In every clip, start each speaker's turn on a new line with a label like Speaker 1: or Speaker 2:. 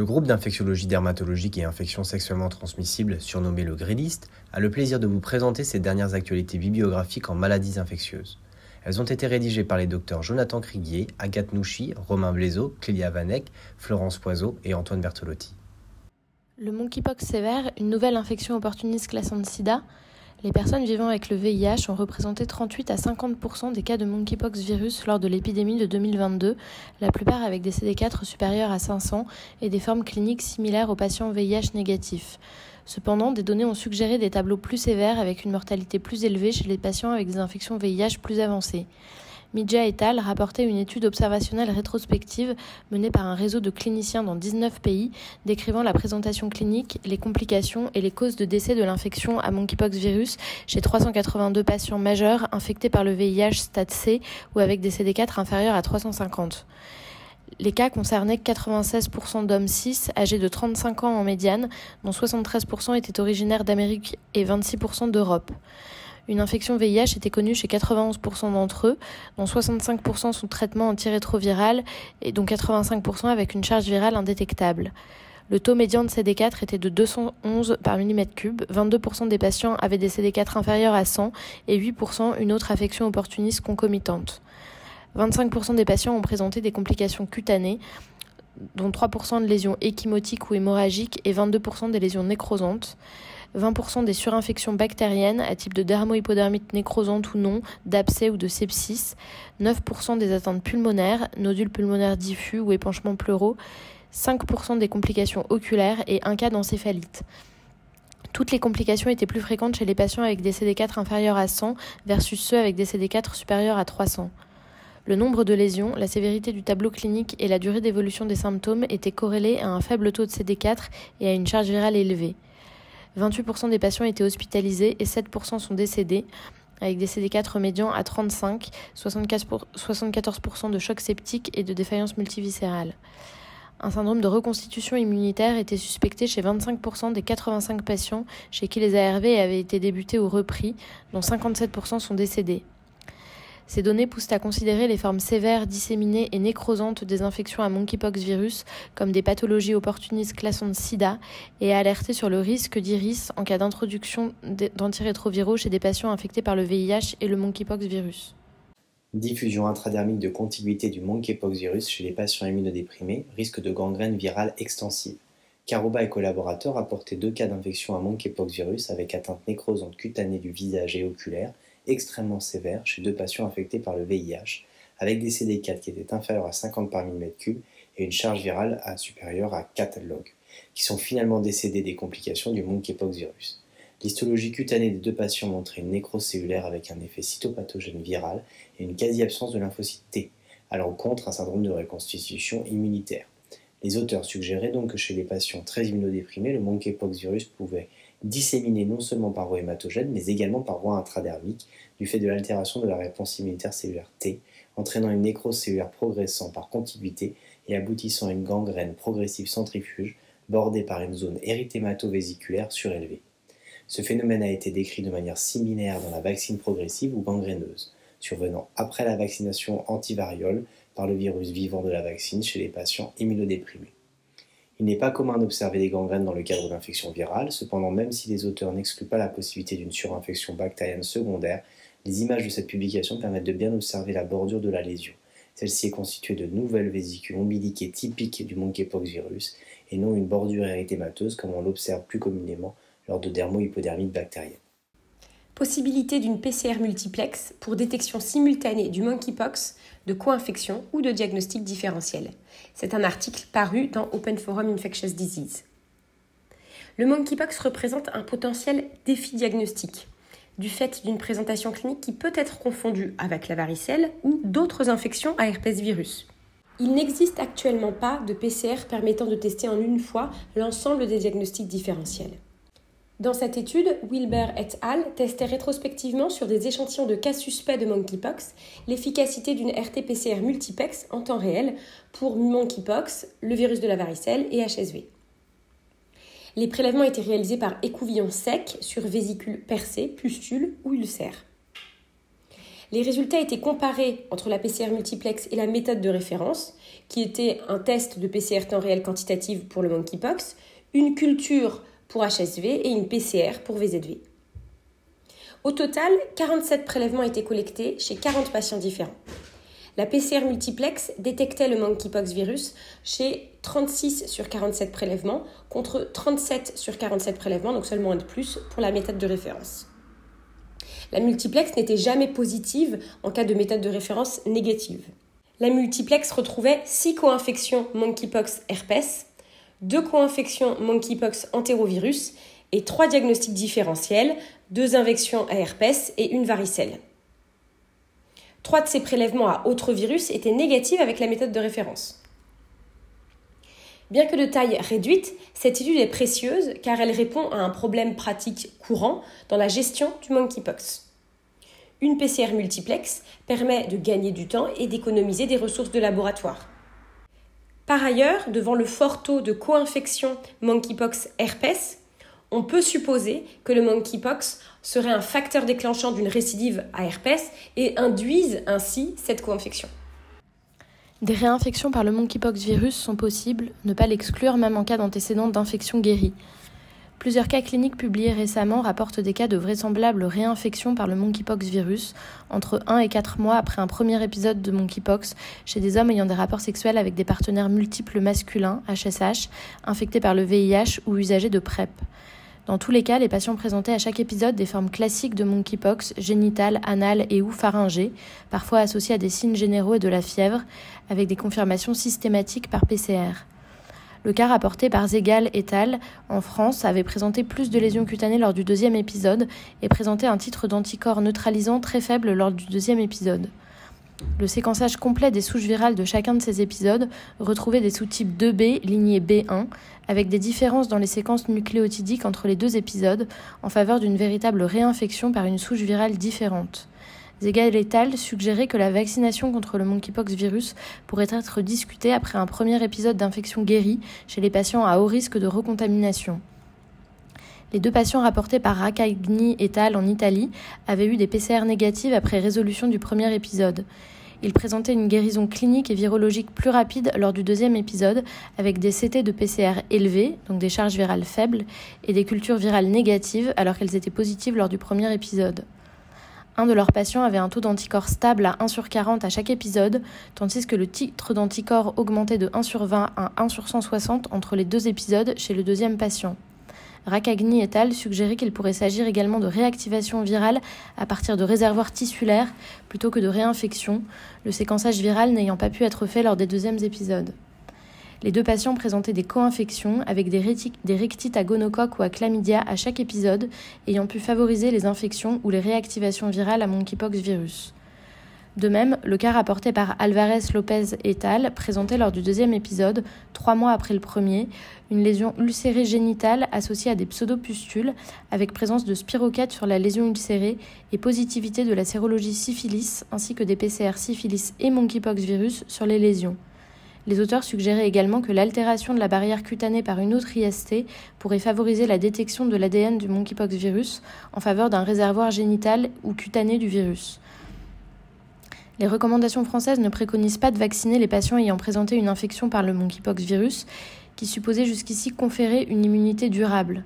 Speaker 1: Le groupe d'infectiologie dermatologique et infections sexuellement transmissibles, surnommé le Gréliste, a le plaisir de vous présenter ses dernières actualités bibliographiques en maladies infectieuses. Elles ont été rédigées par les docteurs Jonathan Criguier, Agathe Nouchy, Romain Blaiseau, Clélia Vanek, Florence Poiseau et Antoine Bertolotti.
Speaker 2: Le monkeypox sévère, une nouvelle infection opportuniste classante sida, les personnes vivant avec le VIH ont représenté 38 à 50% des cas de monkeypox virus lors de l'épidémie de 2022, la plupart avec des CD4 supérieurs à 500 et des formes cliniques similaires aux patients VIH négatifs. Cependant, des données ont suggéré des tableaux plus sévères avec une mortalité plus élevée chez les patients avec des infections VIH plus avancées. Midja et al. rapportait une étude observationnelle rétrospective menée par un réseau de cliniciens dans 19 pays décrivant la présentation clinique, les complications et les causes de décès de l'infection à monkeypox virus chez 382 patients majeurs infectés par le VIH stade C ou avec des CD4 inférieurs à 350. Les cas concernaient 96% d'hommes cis âgés de 35 ans en médiane, dont 73% étaient originaires d'Amérique et 26% d'Europe. Une infection VIH était connue chez 91% d'entre eux, dont 65% sous traitement antirétroviral et dont 85% avec une charge virale indétectable. Le taux médian de CD4 était de 211 par millimètre cube. 22% des patients avaient des CD4 inférieurs à 100 et 8% une autre affection opportuniste concomitante. 25% des patients ont présenté des complications cutanées, dont 3% de lésions échymotiques ou hémorragiques et 22% des lésions nécrosantes. 20% des surinfections bactériennes à type de dermohypodermite nécrosante ou non, d'abcès ou de sepsis, 9% des atteintes pulmonaires, nodules pulmonaires diffus ou épanchements pleuraux, 5% des complications oculaires et un cas d'encéphalite. Toutes les complications étaient plus fréquentes chez les patients avec des CD4 inférieurs à 100 versus ceux avec des CD4 supérieurs à 300. Le nombre de lésions, la sévérité du tableau clinique et la durée d'évolution des symptômes étaient corrélés à un faible taux de CD4 et à une charge virale élevée. 28% des patients étaient hospitalisés et 7% sont décédés, avec des CD4 médians à 35, 74% de choc septique et de défaillance multiviscérale. Un syndrome de reconstitution immunitaire était suspecté chez 25% des 85 patients chez qui les ARV avaient été débutés ou repris, dont 57% sont décédés. Ces données poussent à considérer les formes sévères, disséminées et nécrosantes des infections à monkeypox virus comme des pathologies opportunistes classantes SIDA et à alerter sur le risque d'iris en cas d'introduction d'antirétroviraux chez des patients infectés par le VIH et le monkeypox virus.
Speaker 1: Diffusion intradermique de contiguïté du monkeypox virus chez les patients immunodéprimés, risque de gangrène virale extensive. Caroba et collaborateurs apportaient deux cas d'infection à monkeypox virus avec atteinte nécrosante cutanée du visage et oculaire extrêmement sévère chez deux patients infectés par le VIH, avec des CD4 qui étaient inférieurs à 50 par mm3 et une charge virale supérieure à 4 log, qui sont finalement décédés des complications du monkeypox virus. L'histologie cutanée des deux patients montrait une nécrose cellulaire avec un effet cytopathogène viral et une quasi-absence de lymphocytes T, à l'encontre un syndrome de reconstitution immunitaire. Les auteurs suggéraient donc que chez les patients très immunodéprimés, le monkeypox virus pouvait disséminés non seulement par voie hématogène, mais également par voie intradermique, du fait de l'altération de la réponse immunitaire cellulaire T, entraînant une nécrose cellulaire progressant par contiguïté et aboutissant à une gangrène progressive centrifuge bordée par une zone érythémato-vésiculaire surélevée. Ce phénomène a été décrit de manière similaire dans la vaccine progressive ou gangréneuse, survenant après la vaccination antivariole par le virus vivant de la vaccine chez les patients immunodéprimés. Il n'est pas commun d'observer des gangrènes dans le cadre d'infections virales, cependant même si les auteurs n'excluent pas la possibilité d'une surinfection bactérienne secondaire, les images de cette publication permettent de bien observer la bordure de la lésion. Celle-ci est constituée de nouvelles vésicules ombiliquées typiques du monkeypox virus et non une bordure érythémateuse comme on l'observe plus communément lors de dermohypodermite bactérienne.
Speaker 3: Possibilité d'une PCR multiplex pour détection simultanée du monkeypox, de co-infection ou de diagnostic différentiel. C'est un article paru dans Open Forum Infectious Disease. Le monkeypox représente un potentiel défi diagnostique du fait d'une présentation clinique qui peut être confondue avec la varicelle ou d'autres infections à herpès virus. Il n'existe actuellement pas de PCR permettant de tester en une fois l'ensemble des diagnostics différentiels. Dans cette étude, Wilber et al. testaient rétrospectivement sur des échantillons de cas suspects de monkeypox l'efficacité d'une RT-PCR multiplex en temps réel pour monkeypox, le virus de la varicelle et HSV. Les prélèvements étaient réalisés par écouvillon sec sur vésicules percées, pustules ou ulcères. Les résultats étaient comparés entre la PCR multiplex et la méthode de référence, qui était un test de PCR temps réel quantitative pour le monkeypox, une culture pour HSV et une PCR pour VZV. Au total, 47 prélèvements étaient collectés chez 40 patients différents. La PCR multiplex détectait le monkeypox virus chez 36 sur 47 prélèvements contre 37 sur 47 prélèvements, donc seulement un de plus pour la méthode de référence. La multiplex n'était jamais positive en cas de méthode de référence négative. La multiplex retrouvait 6 co-infections monkeypox herpes, 2 co-infections monkeypox entérovirus et 3 diagnostics différentiels, 2 infections à herpes et une varicelle. Trois de ces prélèvements à autres virus étaient négatifs avec la méthode de référence. Bien que de taille réduite, cette étude est précieuse car elle répond à un problème pratique courant dans la gestion du monkeypox. Une PCR multiplex permet de gagner du temps et d'économiser des ressources de laboratoire. Par ailleurs, devant le fort taux de co-infection monkeypox herpes, on peut supposer que le monkeypox serait un facteur déclenchant d'une récidive à herpès et induise ainsi cette co-infection.
Speaker 2: Des réinfections par le monkeypox virus sont possibles, ne pas l'exclure même en cas d'antécédent d'infection guérie. Plusieurs cas cliniques publiés récemment rapportent des cas de vraisemblables réinfection par le monkeypox virus entre 1 et 4 mois après un premier épisode de monkeypox chez des hommes ayant des rapports sexuels avec des partenaires multiples masculins, HSH, infectés par le VIH ou usagers de PrEP. Dans tous les cas, les patients présentaient à chaque épisode des formes classiques de monkeypox, génitales, anales et ou pharyngées, parfois associées à des signes généraux et de la fièvre, avec des confirmations systématiques par PCR. Le cas rapporté par Zegal et al. en France avait présenté plus de lésions cutanées lors du deuxième épisode et présentait un titre d'anticorps neutralisant très faible lors du deuxième épisode. Le séquençage complet des souches virales de chacun de ces épisodes retrouvait des sous-types 2B, lignée B1, avec des différences dans les séquences nucléotidiques entre les deux épisodes en faveur d'une véritable réinfection par une souche virale différente. Zegal et al. suggéraient que la vaccination contre le monkeypox virus pourrait être discutée après un premier épisode d'infection guérie chez les patients à haut risque de recontamination. Les deux patients rapportés par Raccagni et al. en Italie avaient eu des PCR négatives après résolution du premier épisode. Ils présentaient une guérison clinique et virologique plus rapide lors du deuxième épisode, avec des CT de PCR élevés, donc des charges virales faibles, et des cultures virales négatives alors qu'elles étaient positives lors du premier épisode. Un de leurs patients avait un taux d'anticorps stable à 1 sur 40 à chaque épisode, tandis que le titre d'anticorps augmentait de 1 sur 20 à 1 sur 160 entre les deux épisodes chez le deuxième patient. Racagni et al. suggéraient qu'il pourrait s'agir également de réactivation virale à partir de réservoirs tissulaires plutôt que de réinfection, le séquençage viral n'ayant pas pu être fait lors des deuxièmes épisodes. Les deux patients présentaient des co-infections avec des, rectites à gonocoque ou à chlamydia à chaque épisode, ayant pu favoriser les infections ou les réactivations virales à monkeypox virus. De même, le cas rapporté par Alvarez Lopez et al. présentait lors du deuxième épisode, trois mois après le premier, une lésion ulcérée génitale associée à des pseudopustules, avec présence de spiroquettes sur la lésion ulcérée et positivité de la sérologie syphilis, ainsi que des PCR syphilis et monkeypox virus sur les lésions. Les auteurs suggéraient également que l'altération de la barrière cutanée par une autre IST pourrait favoriser la détection de l'ADN du monkeypox virus en faveur d'un réservoir génital ou cutané du virus. Les recommandations françaises ne préconisent pas de vacciner les patients ayant présenté une infection par le monkeypox virus, qui supposait jusqu'ici conférer une immunité durable.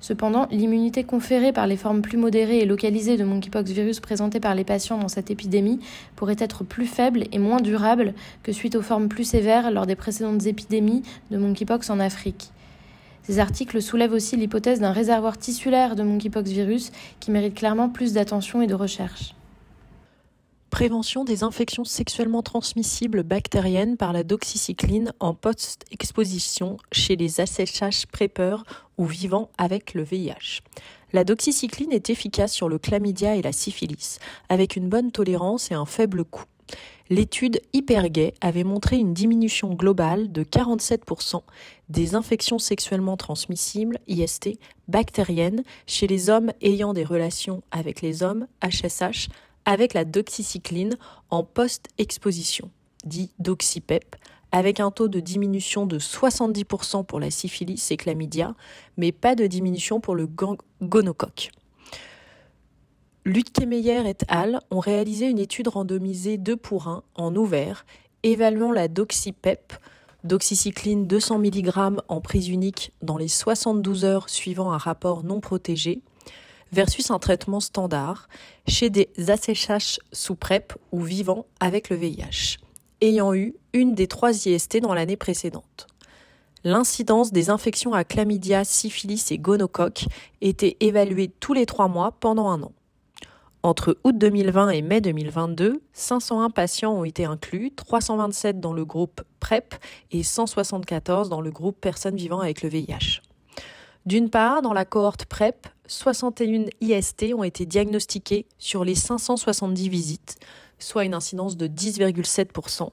Speaker 2: Cependant, l'immunité conférée par les formes plus modérées et localisées de monkeypox virus présentées par les patients dans cette épidémie pourrait être plus faible et moins durable que suite aux formes plus sévères lors des précédentes épidémies de monkeypox en Afrique. Ces articles soulèvent aussi l'hypothèse d'un réservoir tissulaire de monkeypox virus qui mérite clairement plus d'attention et de recherche.
Speaker 4: Prévention des infections sexuellement transmissibles bactériennes par la doxycycline en post-exposition chez les ACHH prépeurs ou vivant avec le VIH. La doxycycline est efficace sur le chlamydia et la syphilis, avec une bonne tolérance et un faible coût. L'étude Hypergay avait montré une diminution globale de 47% des infections sexuellement transmissibles, IST, bactériennes chez les hommes ayant des relations avec les hommes, HSH, avec la doxycycline en post-exposition, dit doxypep, avec un taux de diminution de 70% pour la syphilis et chlamydia, mais pas de diminution pour le gonocoque. 70% pour la syphilis et chlamydia, mais pas de diminution pour le gonocoque. mais pas de diminution pour le chlamydia, mais pas de diminution pour le gonocoque. 70% pour la syphilis et chlamydia, mais pas de diminution pour le gonocoque. 70% pour la syphilis et chlamydia, mais pas de diminution pour le Lutkemeyer et al. ont réalisé une étude randomisée 2 pour 1 en ouvert, évaluant la doxypep, doxycycline 200 mg en prise unique dans les 72 heures suivant un rapport non protégé, versus un traitement standard chez des ACHH sous PrEP ou vivant avec le VIH, ayant eu une des trois IST dans l'année précédente. L'incidence des infections à chlamydia, syphilis et gonocoque était évaluée tous les trois mois pendant un an. Entre août 2020 et mai 2022, 501 patients ont été inclus, 327 dans le groupe PrEP et 174 dans le groupe personnes vivant avec le VIH. D'une part, dans la cohorte PrEP, 61 IST ont été diagnostiqués sur les 570 visites, soit une incidence de 10,7%.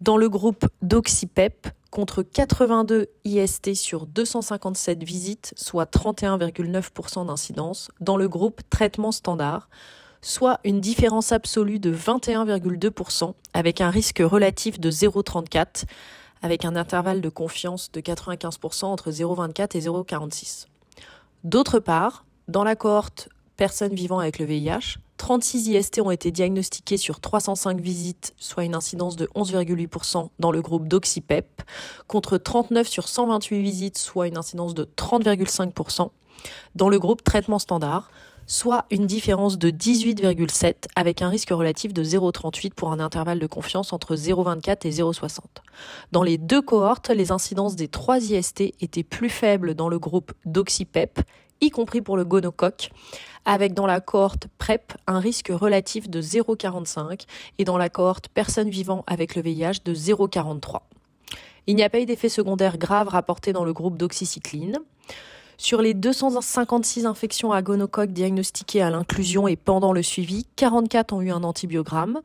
Speaker 4: Dans le groupe DoxyPEP, contre 82 IST sur 257 visites, soit 31,9% d'incidence, dans le groupe traitement standard, soit une différence absolue de 21,2% avec un risque relatif de 0,34 avec un intervalle de confiance de 95% entre 0,24 et 0,46. D'autre part, dans la cohorte personnes vivant avec le VIH, 36 IST ont été diagnostiqués sur 305 visites, soit une incidence de 11,8% dans le groupe DoxyPEP, contre 39 sur 128 visites, soit une incidence de 30,5% dans le groupe traitement standard, soit une différence de 18,7 avec un risque relatif de 0,38 pour un intervalle de confiance entre 0,24 et 0,60. Dans les deux cohortes, les incidences des trois IST étaient plus faibles dans le groupe DoxyPEP, y compris pour le gonocoque, avec dans la cohorte PrEP un risque relatif de 0,45 et dans la cohorte personnes vivant avec le VIH de 0,43. Il n'y a pas eu d'effets secondaires graves rapportés dans le groupe d'oxycycline. Sur les 256 infections à gonocoque diagnostiquées à l'inclusion et pendant le suivi, 44 ont eu un antibiogramme.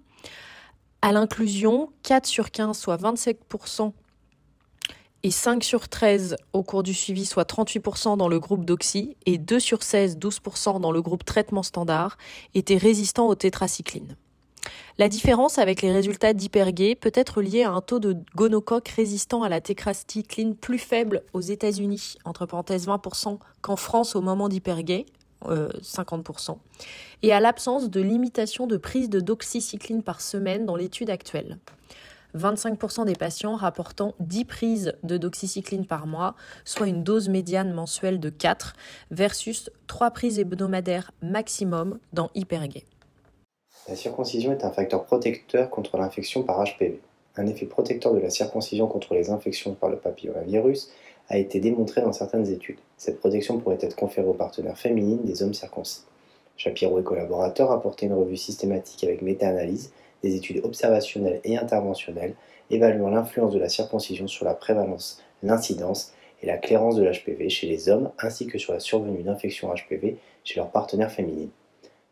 Speaker 4: À l'inclusion, 4 sur 15, soit 27%, et 5 sur 13 au cours du suivi, soit 38% dans le groupe d'oxy, et 2 sur 16, 12% dans le groupe traitement standard, étaient résistants au tétracycline. La différence avec les résultats d'hypergay peut être liée à un taux de gonocoque résistant à la tétracycline plus faible aux États-Unis, entre parenthèses 20%, qu'en France au moment d'hypergay, 50%, et à l'absence de limitation de prise de doxycycline par semaine dans l'étude actuelle. 25% des patients rapportant 10 prises de doxycycline par mois, soit une dose médiane mensuelle de 4, versus 3 prises hebdomadaires maximum dans Hypergay.
Speaker 1: La circoncision est un facteur protecteur contre l'infection par HPV. Un effet protecteur de la circoncision contre les infections par le papillomavirus a été démontré dans certaines études. Cette protection pourrait être conférée aux partenaires féminines des hommes circoncis. Shapiro et collaborateurs apporté une revue systématique avec méta-analyse des études observationnelles et interventionnelles évaluant l'influence de la circoncision sur la prévalence, l'incidence et la clairance de l'HPV chez les hommes ainsi que sur la survenue d'infections HPV chez leurs partenaires féminines.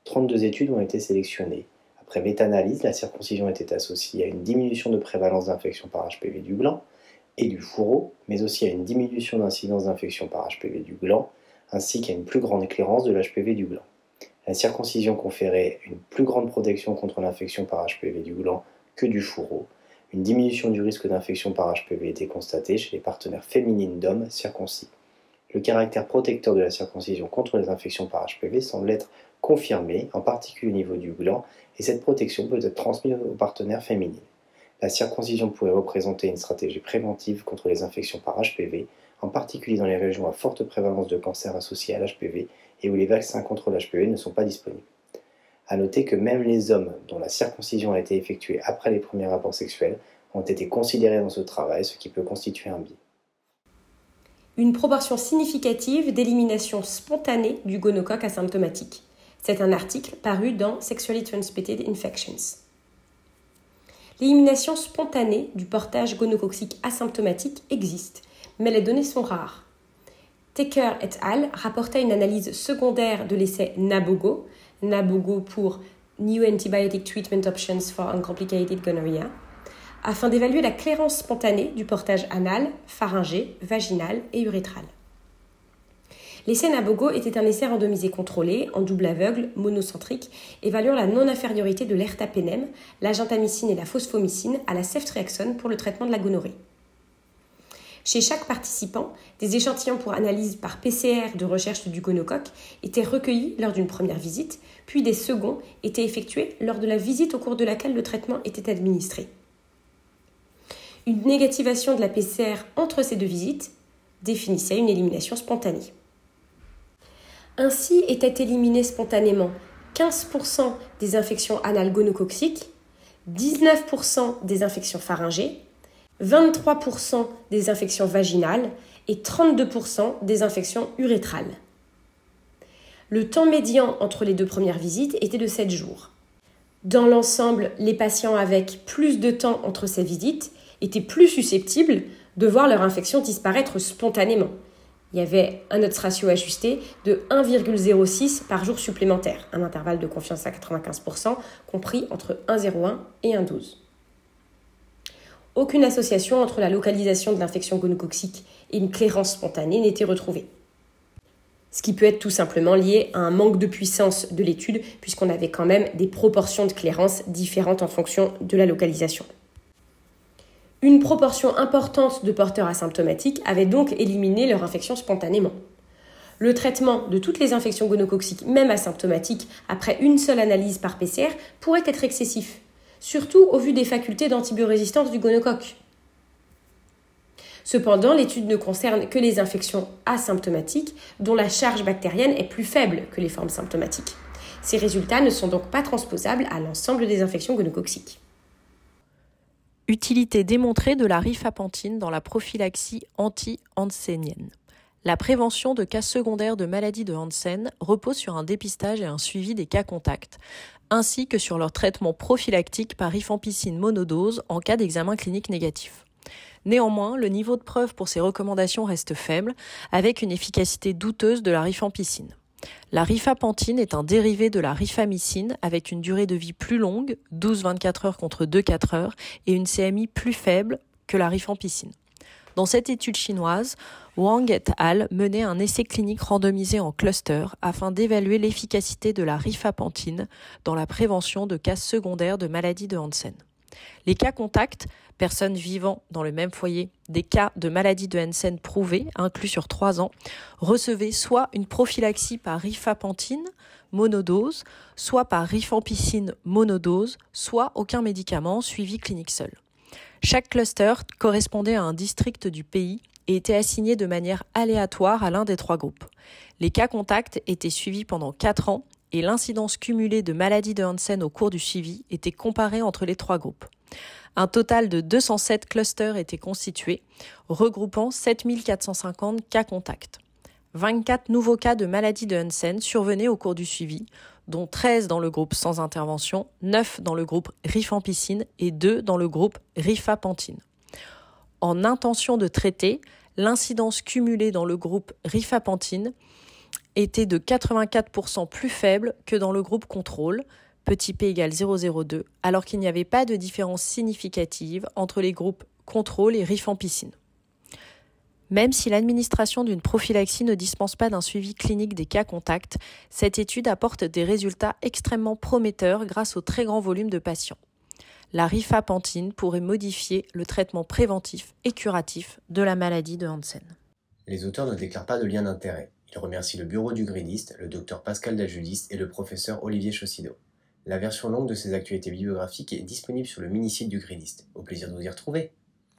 Speaker 1: 32 études ont été sélectionnées. Après méta-analyse, la circoncision était associée à une diminution de prévalence d'infection par HPV du gland et du fourreau, mais aussi à une diminution d'incidence d'infection par HPV du gland, ainsi qu'à une plus grande clairance de l'HPV du gland. La circoncision conférait une plus grande protection contre l'infection par HPV du gland que du fourreau. Une diminution du risque d'infection par HPV était constatée chez les partenaires féminines d'hommes circoncis. Le caractère protecteur de la circoncision contre les infections par HPV semble être confirmé, en particulier au niveau du gland, et cette protection peut être transmise aux partenaires féminines. La circoncision pourrait représenter une stratégie préventive contre les infections par HPV, en particulier dans les régions à forte prévalence de cancer associés à l'HPV et où les vaccins contre l'HPV ne sont pas disponibles. A noter que même les hommes dont la circoncision a été effectuée après les premiers rapports sexuels ont été considérés dans ce travail, ce qui peut constituer un biais.
Speaker 3: Une proportion significative d'élimination spontanée du gonocoque asymptomatique. C'est un article paru dans Sexually Transmitted Infections. L'élimination spontanée du portage gonococcique asymptomatique existe, mais les données sont rares. Taker et al. rapportaient une analyse secondaire de l'essai Nabogo, Nabogo pour New Antibiotic Treatment Options for Uncomplicated Gonorrhea, afin d'évaluer la clairance spontanée du portage anal, pharyngé, vaginal et urétral. L'essai Nabogo était un essai randomisé contrôlé, en double aveugle, monocentrique, évaluant la non-infériorité de l'ertapenem, la gentamicine et la phosphomycine à la ceftriaxone pour le traitement de la gonorrhée. Chez chaque participant, des échantillons pour analyse par PCR de recherche du gonocoque étaient recueillis lors d'une première visite, puis des seconds étaient effectués lors de la visite au cours de laquelle le traitement était administré. Une négativation de la PCR entre ces deux visites définissait une élimination spontanée. Ainsi étaient éliminés spontanément 15% des infections anales gonococciques, 19% des infections pharyngées, 23% des infections vaginales et 32% des infections urétrales. Le temps médian entre les deux premières visites était de 7 jours. Dans l'ensemble, les patients avec plus de temps entre ces visites étaient plus susceptibles de voir leur infection disparaître spontanément, il y avait un odds ratio ajusté de 1,06 par jour supplémentaire, un intervalle de confiance à 95%, compris entre 1,01 et 1,12. Aucune association entre la localisation de l'infection gonococcique et une clairance spontanée n'était retrouvée. Ce qui peut être tout simplement lié à un manque de puissance de l'étude, puisqu'on avait quand même des proportions de clairance différentes en fonction de la localisation. Une proportion importante de porteurs asymptomatiques avait donc éliminé leur infection spontanément. Le traitement de toutes les infections gonococciques, même asymptomatiques, après une seule analyse par PCR, pourrait être excessif, surtout au vu des facultés d'antibiorésistance du gonocoque. Cependant, l'étude ne concerne que les infections asymptomatiques dont la charge bactérienne est plus faible que les formes symptomatiques. Ces résultats ne sont donc pas transposables à l'ensemble des infections gonococciques.
Speaker 4: Utilité démontrée de la rifapentine dans la prophylaxie anti-hansenienne. La prévention de cas secondaires de maladies de Hansen repose sur un dépistage et un suivi des cas contacts, ainsi que sur leur traitement prophylactique par rifampicine monodose en cas d'examen clinique négatif. Néanmoins, le niveau de preuve pour ces recommandations reste faible, avec une efficacité douteuse de la rifampicine. La rifapentine est un dérivé de la rifamycine avec une durée de vie plus longue, 12-24 heures contre 2-4 heures, et une CMI plus faible que la rifampicine. Dans cette étude chinoise, Wang et al. menaient un essai clinique randomisé en cluster afin d'évaluer l'efficacité de la rifapentine dans la prévention de cas secondaires de maladies de Hansen. Les cas contacts, personnes vivant dans le même foyer, des cas de maladie de Hansen prouvés, inclus sur trois ans, recevaient soit une prophylaxie par rifapentine monodose, soit par rifampicine monodose, soit aucun médicament suivi clinique seul. Chaque cluster correspondait à un district du pays et était assigné de manière aléatoire à l'un des trois groupes. Les cas contacts étaient suivis pendant quatre ans et l'incidence cumulée de maladies de Hansen au cours du suivi était comparée entre les trois groupes. Un total de 207 clusters étaient constitués, regroupant 7450 cas contacts. 24 nouveaux cas de maladies de Hansen survenaient au cours du suivi, dont 13 dans le groupe sans intervention, 9 dans le groupe rifampicine et 2 dans le groupe rifapentine. En intention de traiter, l'incidence cumulée dans le groupe rifapentine était de 84% plus faible que dans le groupe contrôle, petit p égale 0,02, alors qu'il n'y avait pas de différence significative entre les groupes contrôle et rifampicine. Même si l'administration d'une prophylaxie ne dispense pas d'un suivi clinique des cas contacts, cette étude apporte des résultats extrêmement prometteurs grâce au très grand volume de patients. La rifapentine pourrait modifier le traitement préventif et curatif de la maladie de Hansen.
Speaker 1: Les auteurs ne déclarent pas de lien d'intérêt. Il remercie le bureau du Gréniste, le docteur Pascal Dajulis et le professeur Olivier Chaussido. La version longue de ces actualités bibliographiques est disponible sur le mini-site du Gréniste. Au plaisir de vous y retrouver!